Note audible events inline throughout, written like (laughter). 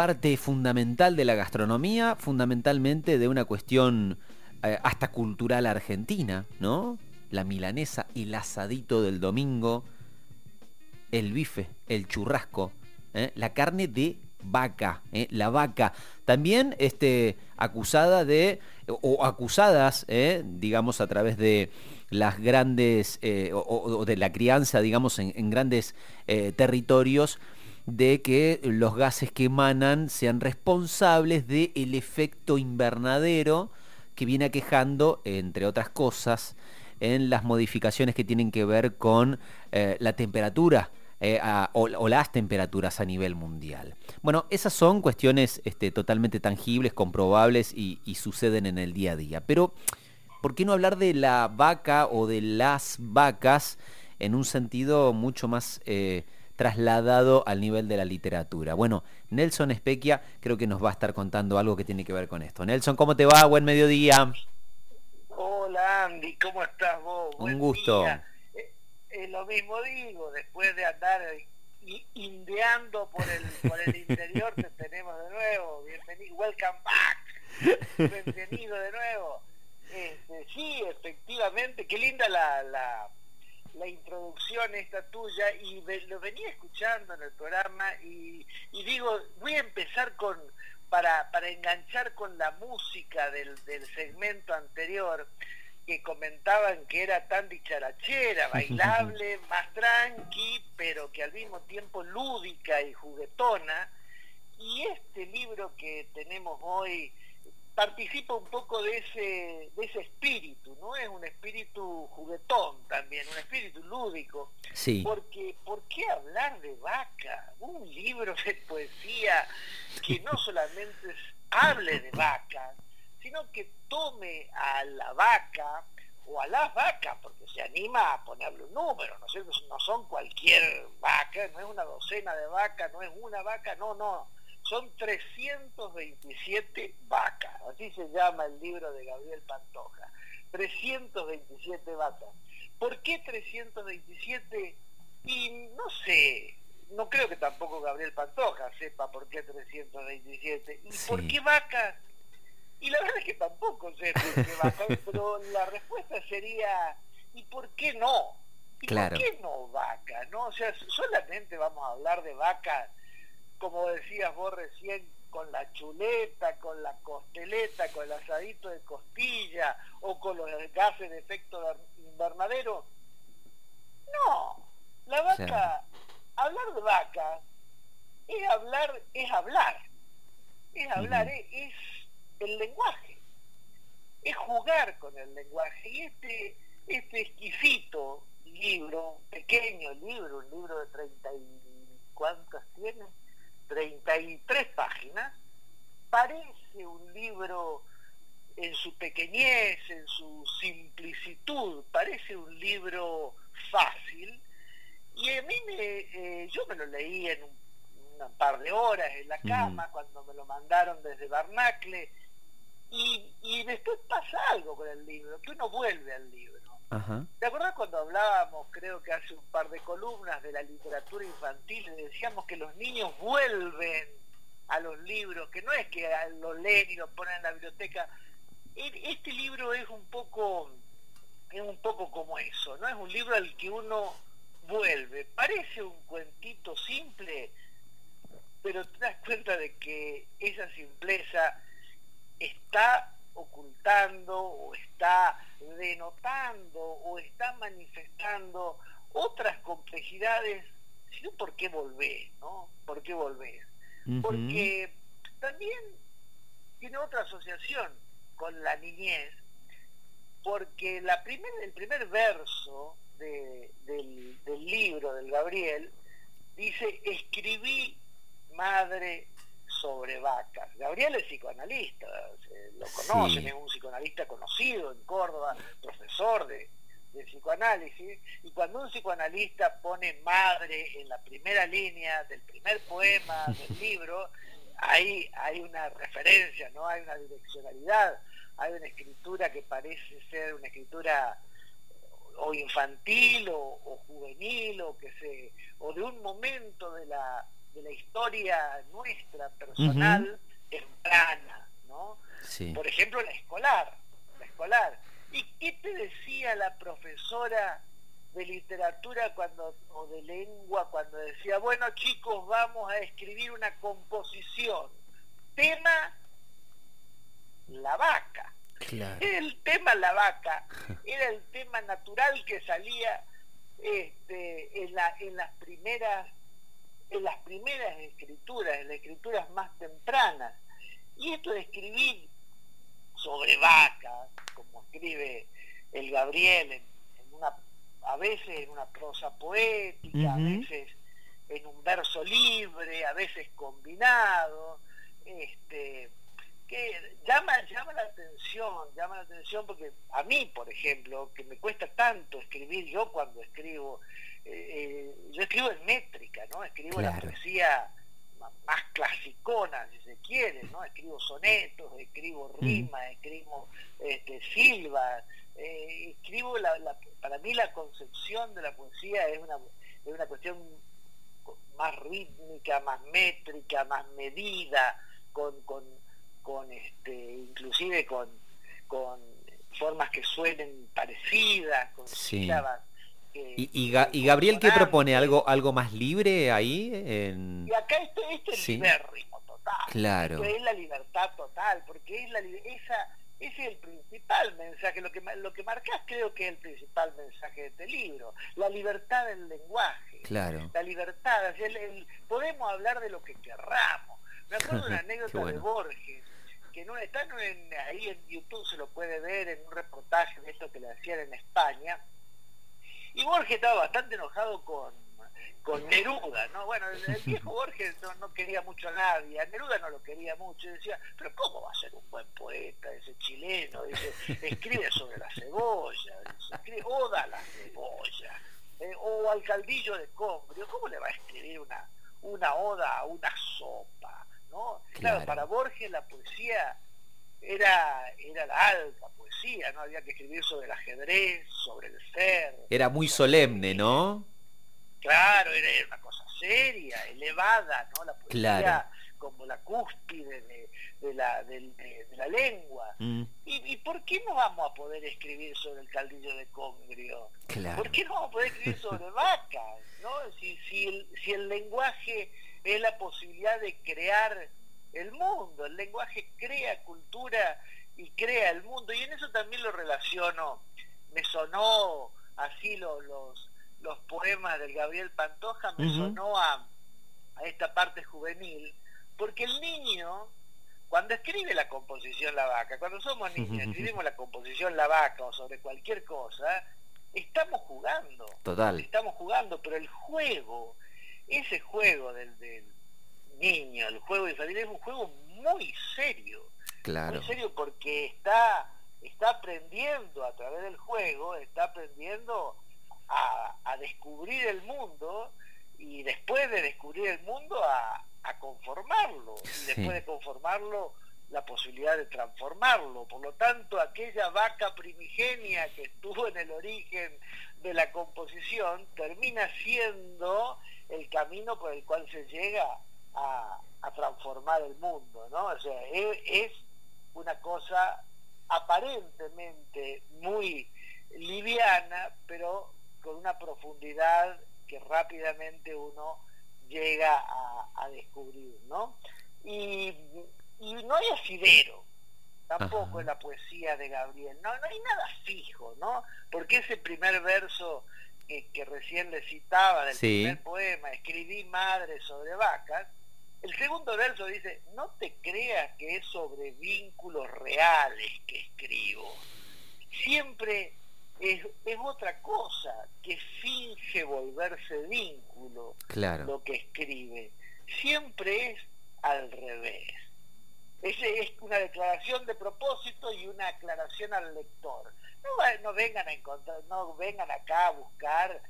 parte fundamental de la gastronomía, fundamentalmente de una cuestión eh, hasta cultural argentina, ¿no? La milanesa, el asadito del domingo, el bife, el churrasco, ¿eh? la carne de vaca, ¿eh? la vaca. También este, acusada de, o acusadas, digamos, a través de las grandes, o, de la crianza, digamos, en grandes territorios, de que los gases que emanan sean responsables del efecto invernadero que viene aquejando, entre otras cosas, en las modificaciones que tienen que ver con eh, la temperatura eh, o, las temperaturas a nivel mundial. Bueno, esas son cuestiones este, totalmente tangibles, comprobables y, suceden en el día a día. Pero, ¿por qué no hablar de la vaca o de las vacas en un sentido mucho más... Eh, trasladado al nivel de la literatura. Bueno, Nelson Espequia creo que nos va a estar contando algo que tiene que ver con esto. Nelson, ¿cómo te va? Buen mediodía. Hola Andy, ¿cómo estás vos? Un gusto. Eh, lo mismo digo, después de andar indeando por el, por el interior, te tenemos de nuevo. Bienvenido, welcome back. Bienvenido de nuevo. Este, sí, efectivamente, qué linda la la introducción esta tuya y lo venía escuchando en el programa y, digo, voy a empezar con, para, para enganchar con la música del, del segmento anterior, que comentaban que era tan dicharachera, (laughs) bailable, más tranqui, pero que al mismo tiempo lúdica y juguetona. Y este libro que tenemos hoy, participa un poco de ese, de ese espíritu, ¿no? Es un espíritu juguetón también, un espíritu lúdico. Sí. Porque, ¿por qué hablar de vaca? Un libro de poesía que no (laughs) solamente hable de vaca, sino que tome a la vaca o a las vacas, porque se anima a ponerle un número, ¿no es No son cualquier vaca, no es una docena de vacas, no es una vaca, no, no son 327 vacas, así se llama el libro de Gabriel Pantoja. 327 vacas. ¿Por qué 327? Y no sé, no creo que tampoco Gabriel Pantoja sepa por qué 327. ¿Y por qué vacas? Y la verdad es que tampoco sé por qué (laughs) vacas, pero la respuesta sería, ¿y por qué no? ¿Y por qué no vacas? ¿no? O sea, solamente vamos a hablar de vacas como decías vos recién, con la chuleta, con la costeleta, con el asadito de costilla o con los gases de efecto invernadero. No, la vaca, hablar de vaca es hablar, es hablar, es hablar, es, el lenguaje, es jugar con el lenguaje. Y este, este exquisito libro, pequeño libro, un libro de treinta y cuántas tiene, 33 páginas, parece un libro en su pequeñez, en su simplicitud, parece un libro fácil, y a mí me, eh, yo me lo leí en un, par de horas en la cama, cuando me lo mandaron desde Barnacle, y, y después pasa algo con el libro, que uno vuelve al libro. ¿Te acuerdas cuando hablábamos, creo que hace un par de columnas, de la literatura infantil y decíamos que los niños vuelven a los libros, que no es que los leen y los ponen en la biblioteca? Este libro es un poco es un poco como eso, ¿no? Es un libro al que uno vuelve. Parece un cuentito simple, pero te das cuenta de que esa simpleza está ocultando o está denotando o está manifestando otras complejidades, sino por qué volvés, ¿no? ¿Por qué volvés? Porque también tiene otra asociación con la niñez, porque la primer, el primer verso del, del libro del Gabriel dice, escribí madre sobre vacas. Gabriel es psicoanalista, lo conocen, es un psicoanalista conocido en Córdoba, profesor de, psicoanálisis, y cuando un psicoanalista pone madre en la primera línea del primer poema del (laughs) libro, hay, hay una referencia, ¿no? Hay una direccionalidad, hay una escritura que parece ser una escritura o infantil o, o juvenil o que se o de un momento de la de la historia nuestra personal temprana, ¿no? Por ejemplo, la escolar, la escolar. ¿Y qué te decía la profesora de literatura cuando o de lengua cuando decía, bueno chicos, vamos a escribir una composición. Tema la vaca. El tema la vaca (laughs) era el tema natural que salía este, en, la, en las primeras en las primeras escrituras, en las escrituras más tempranas. Y esto de escribir sobre vaca, como escribe el Gabriel en, una, a veces en una prosa poética, a veces en un verso libre, a veces combinado, este, que llama, llama la atención, llama la atención porque a mí, por ejemplo, que me cuesta tanto escribir, yo cuando escribo, eh, eh, yo escribo en métrica, ¿no? Escribo la poesía más clasicona, si se quiere, ¿no? Escribo sonetos, escribo mm. rimas, escribo este, silvas, eh, escribo, la, para mí la concepción de la poesía es una, es una cuestión más rítmica, más métrica, más medida, con, con con este, inclusive con, con formas que suenen parecidas, con sílabas ¿Y, y, Gabriel qué propone? ¿Algo algo más libre ahí? En... Y acá este, este es el ritmo total. Claro. es la libertad total, porque es la, esa, ese es el principal mensaje. Lo que, lo que marcas creo que es el principal mensaje de este libro. La libertad del lenguaje. Claro. La libertad. podemos hablar de lo que querramos. Me acuerdo de una (laughs) anécdota de Borges que no está en, ahí en YouTube, se lo puede ver en un reportaje de esto que le hacían en España. Y Borges estaba bastante enojado con, con Neruda, ¿no? Bueno, el, viejo Borges no, quería mucho a nadie, a Neruda no lo quería mucho, y decía, pero ¿cómo va a ser un buen poeta ese chileno? Dice, escribe sobre la cebolla, escribe Oda a la cebolla, eh, o al caldillo de Combrio, ¿cómo le va a escribir una, una oda a una sopa? Claro. para Borges la poesía era, era la alta poesía, ¿no? Había que escribir sobre el ajedrez, sobre el ser. Era muy solemne, ¿no? Claro, era, una cosa seria, elevada, ¿no? La poesía como la cúspide de, la, la, lengua. Mm. ¿Y, por qué no vamos a poder escribir sobre el caldillo de Congrio? ¿Por qué no vamos a poder escribir sobre vacas? ¿no? Si, si, el, si el lenguaje es la posibilidad de crear el mundo. El lenguaje crea cultura y crea el mundo. Y en eso también lo relaciono. Me sonó así los, los, poemas del Gabriel Pantoja, me sonó a, a esta parte juvenil, porque el niño, cuando escribe la composición La Vaca, cuando somos niños, escribimos la composición La Vaca o sobre cualquier cosa, estamos jugando. Total. Estamos jugando, pero el juego ese juego del, niño, el juego de salir es un juego muy serio. Claro. Muy serio porque está, está aprendiendo a través del juego, está aprendiendo a, descubrir el mundo y después de descubrir el mundo a, conformarlo. Y después de conformarlo la posibilidad de transformarlo. Por lo tanto, aquella vaca primigenia que estuvo en el origen de la composición termina siendo el camino por el cual se llega a, transformar el mundo, ¿no? O sea, es, una cosa aparentemente muy liviana, pero con una profundidad que rápidamente uno llega a, descubrir, ¿no? Y, no hay asidero, tampoco en la poesía de Gabriel, no, no hay nada fijo, ¿no? Porque ese primer verso que, recién le citaba del primer poema, escribí madre sobre vacas, el segundo verso dice, no te creas que es sobre vínculos reales que escribo. Siempre es, otra cosa que finge volverse vínculo lo que escribe. Siempre es al revés. Es, es una declaración de propósito y una aclaración al lector. No, no vengan a encontrar, no vengan acá a buscar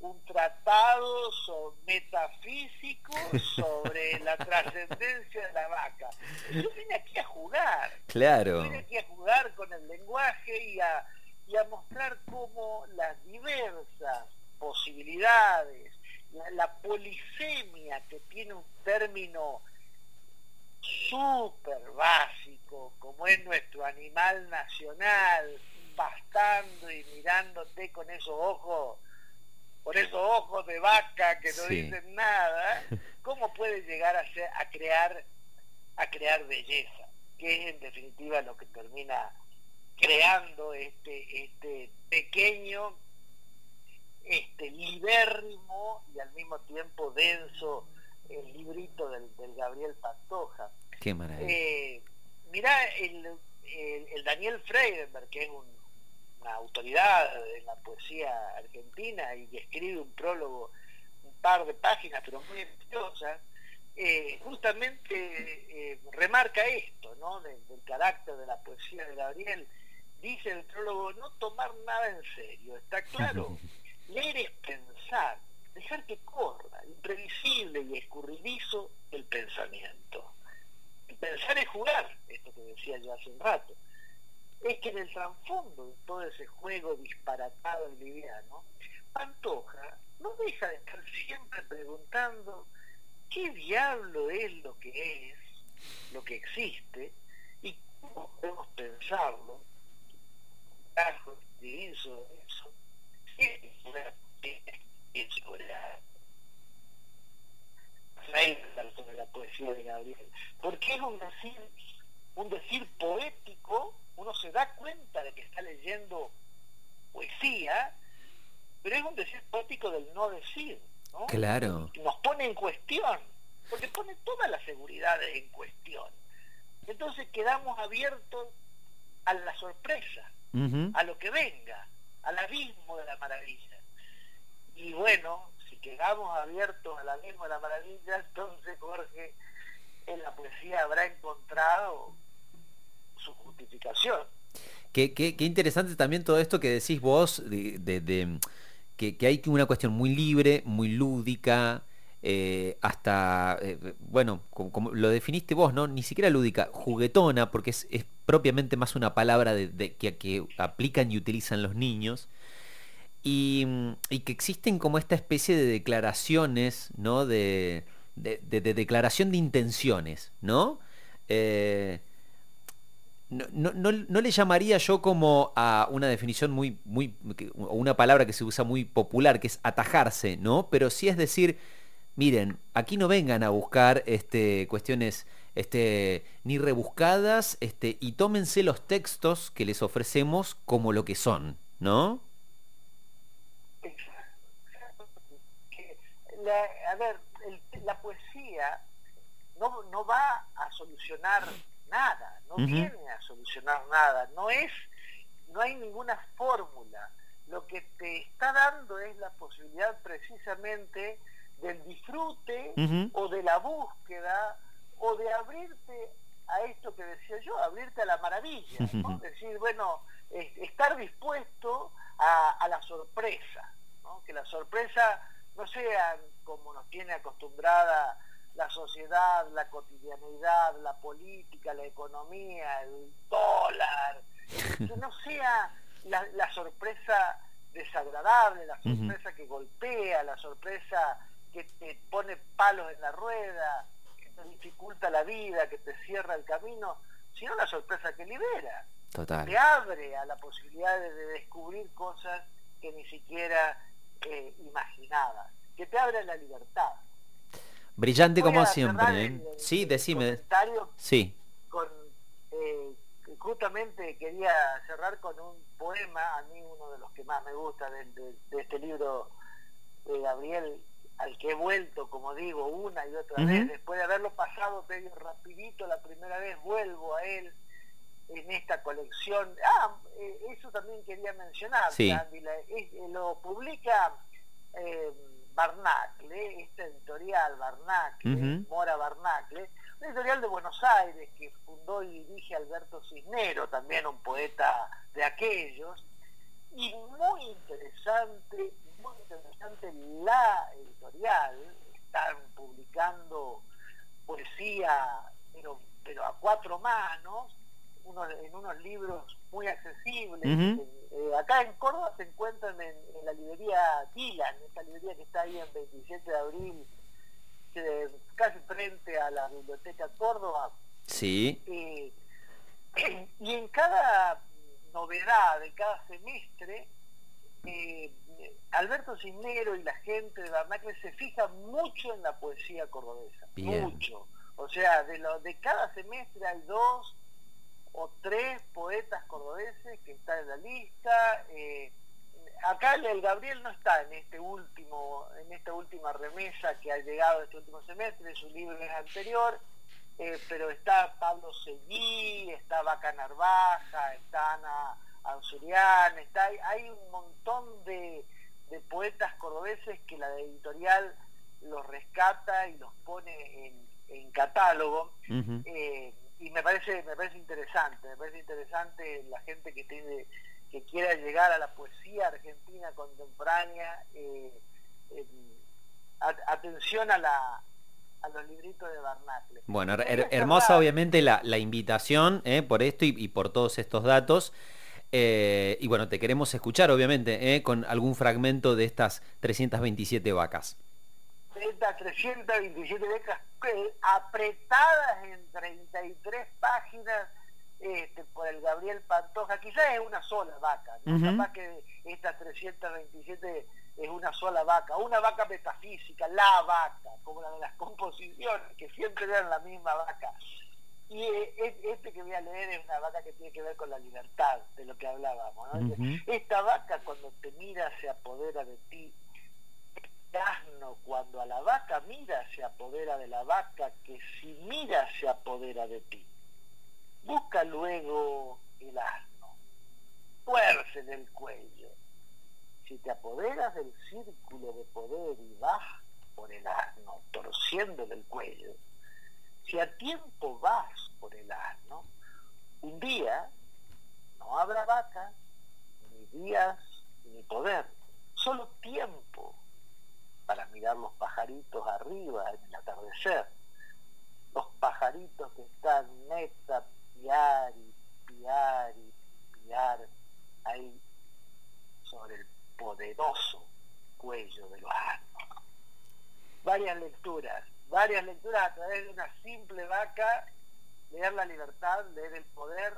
un tratado metafísico sobre la (laughs) trascendencia de la vaca. Yo vine aquí a jugar. Claro. Yo vine aquí a jugar con el lenguaje y a, y a mostrar cómo las diversas posibilidades la, polisemia que tiene un término súper básico, como es nuestro animal nacional, bastando y mirándote con esos ojos, con esos ojos de vaca que no dicen nada, ¿cómo puede llegar a, ser, a crear a crear belleza? Que es en definitiva lo que termina creando este, este pequeño, este libérrimo y al mismo tiempo denso el librito del, Gabriel Pantoja. Qué maravilla. Eh, mirá, el, Daniel Freidenberg, que es una autoridad en la poesía argentina y que escribe un prólogo, un par de páginas, pero muy exitosas, eh, justamente eh, remarca esto, ¿no? del carácter de la poesía de Gabriel dice el prólogo, no tomar nada en serio, está claro. (laughs) Leer es pensar, dejar que corra, imprevisible y escurridizo el pensamiento. Y pensar es jugar, esto que decía yo hace un rato. Es que en el trasfondo de todo ese juego disparatado y liviano, Pantoja no deja de estar siempre preguntando qué diablo es lo que es, lo que existe, y cómo podemos pensarlo. Eso, eso, sobre la poesía de Gabriel, porque es un decir, un decir poético, se da cuenta de que está leyendo poesía, pero es un decir poético del no decir, ¿no? Claro. Nos pone en cuestión, porque pone todas las seguridades en cuestión. Entonces quedamos abiertos a la sorpresa a lo que venga, al abismo de la maravilla. Y bueno, si quedamos abiertos al abismo de la maravilla, entonces Jorge en la poesía habrá encontrado su justificación. Qué, qué, interesante también todo esto que decís vos, de, que, hay una cuestión muy libre, muy lúdica, eh, hasta, eh, bueno, como, lo definiste vos, ¿no? Ni siquiera lúdica, juguetona, porque es, propiamente más una palabra que, aplican y utilizan los niños. Y, que existen como esta especie de declaraciones, ¿no? De, declaración de intenciones, ¿no? Eh, no, no, no, le llamaría yo como a una definición muy, muy, o una palabra que se usa muy popular, que es atajarse, ¿no? Pero sí es decir, miren, aquí no vengan a buscar este, cuestiones este, ni rebuscadas, este, y tómense los textos que les ofrecemos como lo que son, ¿no? A ver, la poesía no, no, va a solucionar nada, no viene a solucionar nada, no es, no hay ninguna fórmula. Lo que te está dando es la posibilidad precisamente del disfrute o de la búsqueda o de abrirte a esto que decía yo, abrirte a la maravilla, ¿no? decir, bueno, estar dispuesto a, la sorpresa, ¿no? que la sorpresa no sea como nos tiene acostumbrada la sociedad, la cotidianidad, la política, la economía, el dólar, (laughs) que no sea la, la sorpresa desagradable, la sorpresa que golpea, la sorpresa que te pone palos en la rueda, que te dificulta la vida, que te cierra el camino, sino la sorpresa que libera. Total. Te abre a la posibilidad de, descubrir cosas que ni siquiera eh, imaginabas, que te abre la libertad. Brillante como siempre. ¿eh? sí, decime. Sí. Con, eh, justamente quería cerrar con un poema, a mí uno de los que más me gusta de, de este libro de Gabriel al que he vuelto, como digo, una y otra vez, después de haberlo pasado medio rapidito la primera vez, vuelvo a él en esta colección. Ah, eh, eso también quería mencionar, eh, lo publica eh, Barnacle, esta editorial Barnacle, Mora Barnacle, una editorial de Buenos Aires que fundó y dirige Alberto Cisnero, también un poeta de aquellos, y muy interesante, muy interesante la editorial, están publicando poesía, pero, pero a cuatro manos, en unos libros muy accesibles. Eh, acá en Córdoba se encuentran en, la librería Dylan, esta librería que está ahí en 27 de abril, casi frente a la Biblioteca Córdoba. Sí. Eh, (clears throat) y en cada novedad de cada semestre, eh, Alberto Cisnero y la gente de Barnacle se fijan mucho en la poesía cordobesa, mucho. O sea, de, lo, de cada semestre hay dos o tres poetas cordobeses que están en la lista. Eh, acá el Gabriel no está en este último, en esta última remesa que ha llegado este último semestre, su libro es anterior, eh, pero está Pablo Seguí, está Vaca Narvaja, está Ana Ansurian, está, hay un montón de, poetas cordobeses que la editorial los rescata y los pone en, catálogo eh, y me parece me parece interesante me parece interesante la gente que tiene que quiera llegar a la poesía argentina contemporánea eh, atención a la a los libritos de Barnacle. Bueno, hermosa obviamente la, invitación eh, por esto y, por todos estos datos. Eh, y bueno, te queremos escuchar obviamente con algún fragmento de estas 327 vacas. Estas 327 vacas apretadas en 33 páginas este, por el Gabriel Pantoja, quizás es una sola vaca, ¿no? que estas 327 es una sola vaca, una vaca metafísica, la vaca, como la de las composiciones, que siempre eran la misma vaca. Y eh, este que voy a leer es una vaca que tiene que ver con la libertad, de lo que hablábamos. Esta vaca cuando te mira se apodera de ti. Asno cuando a la vaca mira se apodera de la vaca, que si mira se apodera de ti. Busca luego el asno, fuerce en el cuello, si te apoderas del círculo de poder y vas por el asno, torciéndole el cuello, si a tiempo vas por el asno, un día no habrá vacas, ni días, ni poder, solo tiempo para mirar los pajaritos arriba en el atardecer, los pajaritos que están neta, piar y piar ahí sobre el poderoso cuello de los asnos. Varias lecturas, varias lecturas a través de una simple vaca, leer la libertad, leer el poder,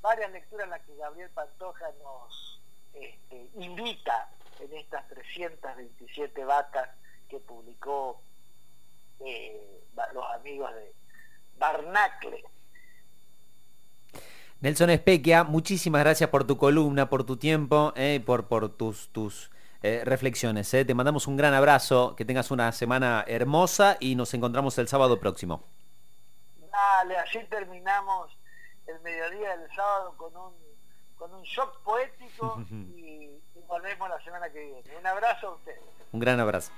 varias lecturas en las que Gabriel Pantoja nos este, invita en estas 327 vacas que publicó eh, los amigos de Barnacle. Nelson Espequia, muchísimas gracias por tu columna, por tu tiempo, eh, por, por tus, tus eh, reflexiones. Eh. Te mandamos un gran abrazo, que tengas una semana hermosa y nos encontramos el sábado próximo. Dale, así terminamos el mediodía del sábado con un, con un shock poético (laughs) y, y volvemos la semana que viene. Un abrazo a ustedes. Un gran abrazo.